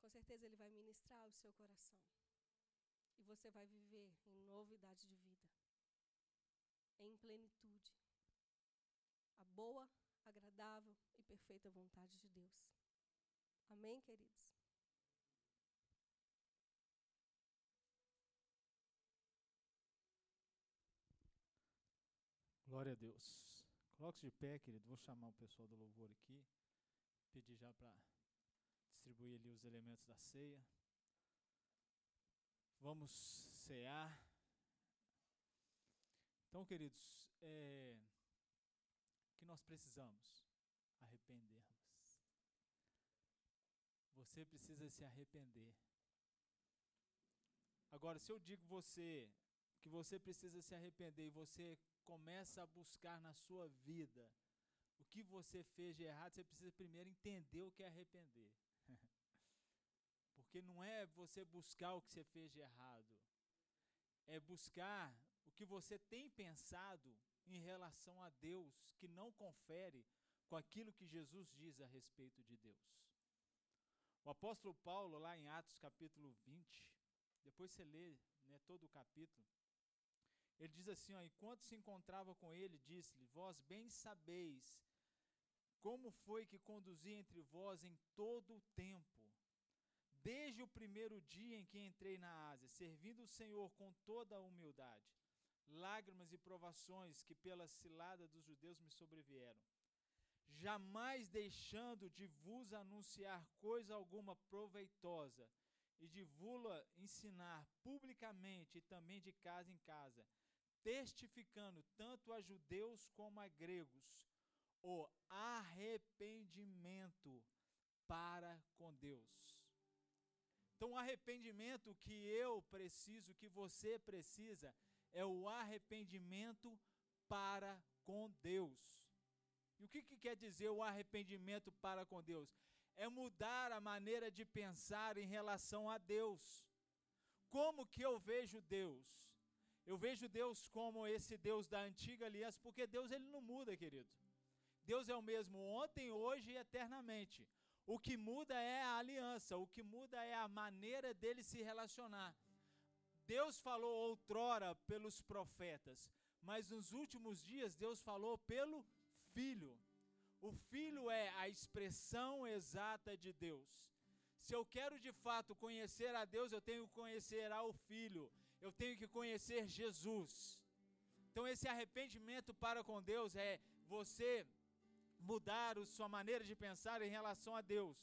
Com certeza Ele vai ministrar o seu coração. E você vai viver em novidade de vida em plenitude. A boa, agradável perfeita vontade de Deus. Amém, queridos? Glória a Deus. Coloque-se de pé, querido. Vou chamar o pessoal do louvor aqui. Pedir já para distribuir ali os elementos da ceia. Vamos cear. Então, queridos, é, que nós precisamos arrependermos. Você precisa se arrepender. Agora, se eu digo você que você precisa se arrepender e você começa a buscar na sua vida o que você fez de errado, você precisa primeiro entender o que é arrepender. Porque não é você buscar o que você fez de errado, é buscar o que você tem pensado em relação a Deus que não confere com aquilo que Jesus diz a respeito de Deus. O apóstolo Paulo, lá em Atos capítulo 20, depois você lê né, todo o capítulo, ele diz assim: ó, enquanto se encontrava com ele, disse-lhe: Vós bem sabeis como foi que conduzi entre vós em todo o tempo, desde o primeiro dia em que entrei na Ásia, servindo o Senhor com toda a humildade lágrimas e provações que pela cilada dos judeus me sobrevieram, jamais deixando de vos anunciar coisa alguma proveitosa e de vos ensinar publicamente e também de casa em casa, testificando tanto a judeus como a gregos o arrependimento para com Deus Então, o arrependimento que eu preciso, que você precisa, é o arrependimento para com Deus. E o que, que quer dizer o arrependimento para com Deus? É mudar a maneira de pensar em relação a Deus. Como que eu vejo Deus? Eu vejo Deus como esse Deus da antiga aliança, porque Deus ele não muda, querido. Deus é o mesmo ontem, hoje e eternamente. O que muda é a aliança, o que muda é a maneira dele se relacionar. Deus falou outrora pelos profetas, mas nos últimos dias Deus falou pelo Filho. O Filho é a expressão exata de Deus. Se eu quero de fato conhecer a Deus, eu tenho que conhecer ao Filho, eu tenho que conhecer Jesus. Então, esse arrependimento para com Deus é você mudar a sua maneira de pensar em relação a Deus.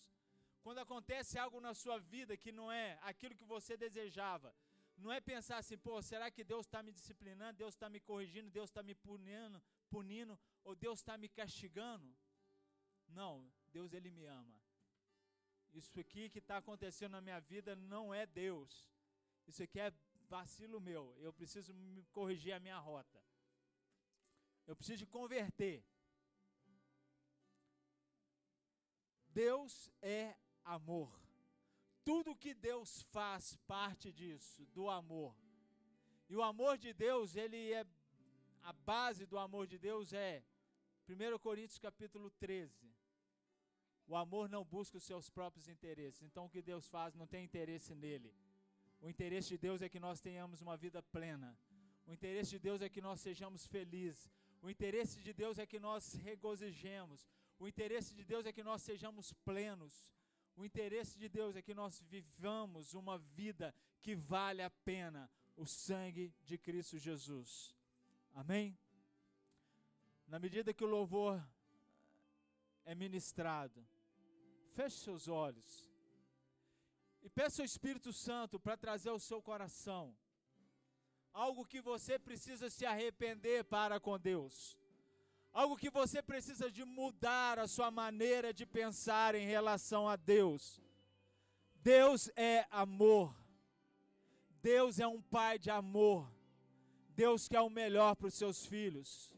Quando acontece algo na sua vida que não é aquilo que você desejava, não é pensar assim, pô, será que Deus está me disciplinando, Deus está me corrigindo, Deus está me punindo, punindo, ou Deus está me castigando? Não, Deus ele me ama. Isso aqui que está acontecendo na minha vida não é Deus. Isso aqui é vacilo meu. Eu preciso corrigir a minha rota. Eu preciso de converter. Deus é amor. Tudo que Deus faz parte disso, do amor. E o amor de Deus, ele é a base do amor de Deus é 1 Coríntios capítulo 13. O amor não busca os seus próprios interesses. Então o que Deus faz não tem interesse nele. O interesse de Deus é que nós tenhamos uma vida plena. O interesse de Deus é que nós sejamos felizes. O interesse de Deus é que nós regozijemos. O interesse de Deus é que nós sejamos plenos. O interesse de Deus é que nós vivamos uma vida que vale a pena o sangue de Cristo Jesus. Amém? Na medida que o louvor é ministrado, feche seus olhos e peça ao Espírito Santo para trazer ao seu coração algo que você precisa se arrepender para com Deus algo que você precisa de mudar a sua maneira de pensar em relação a Deus. Deus é amor. Deus é um pai de amor. Deus quer o melhor para os seus filhos.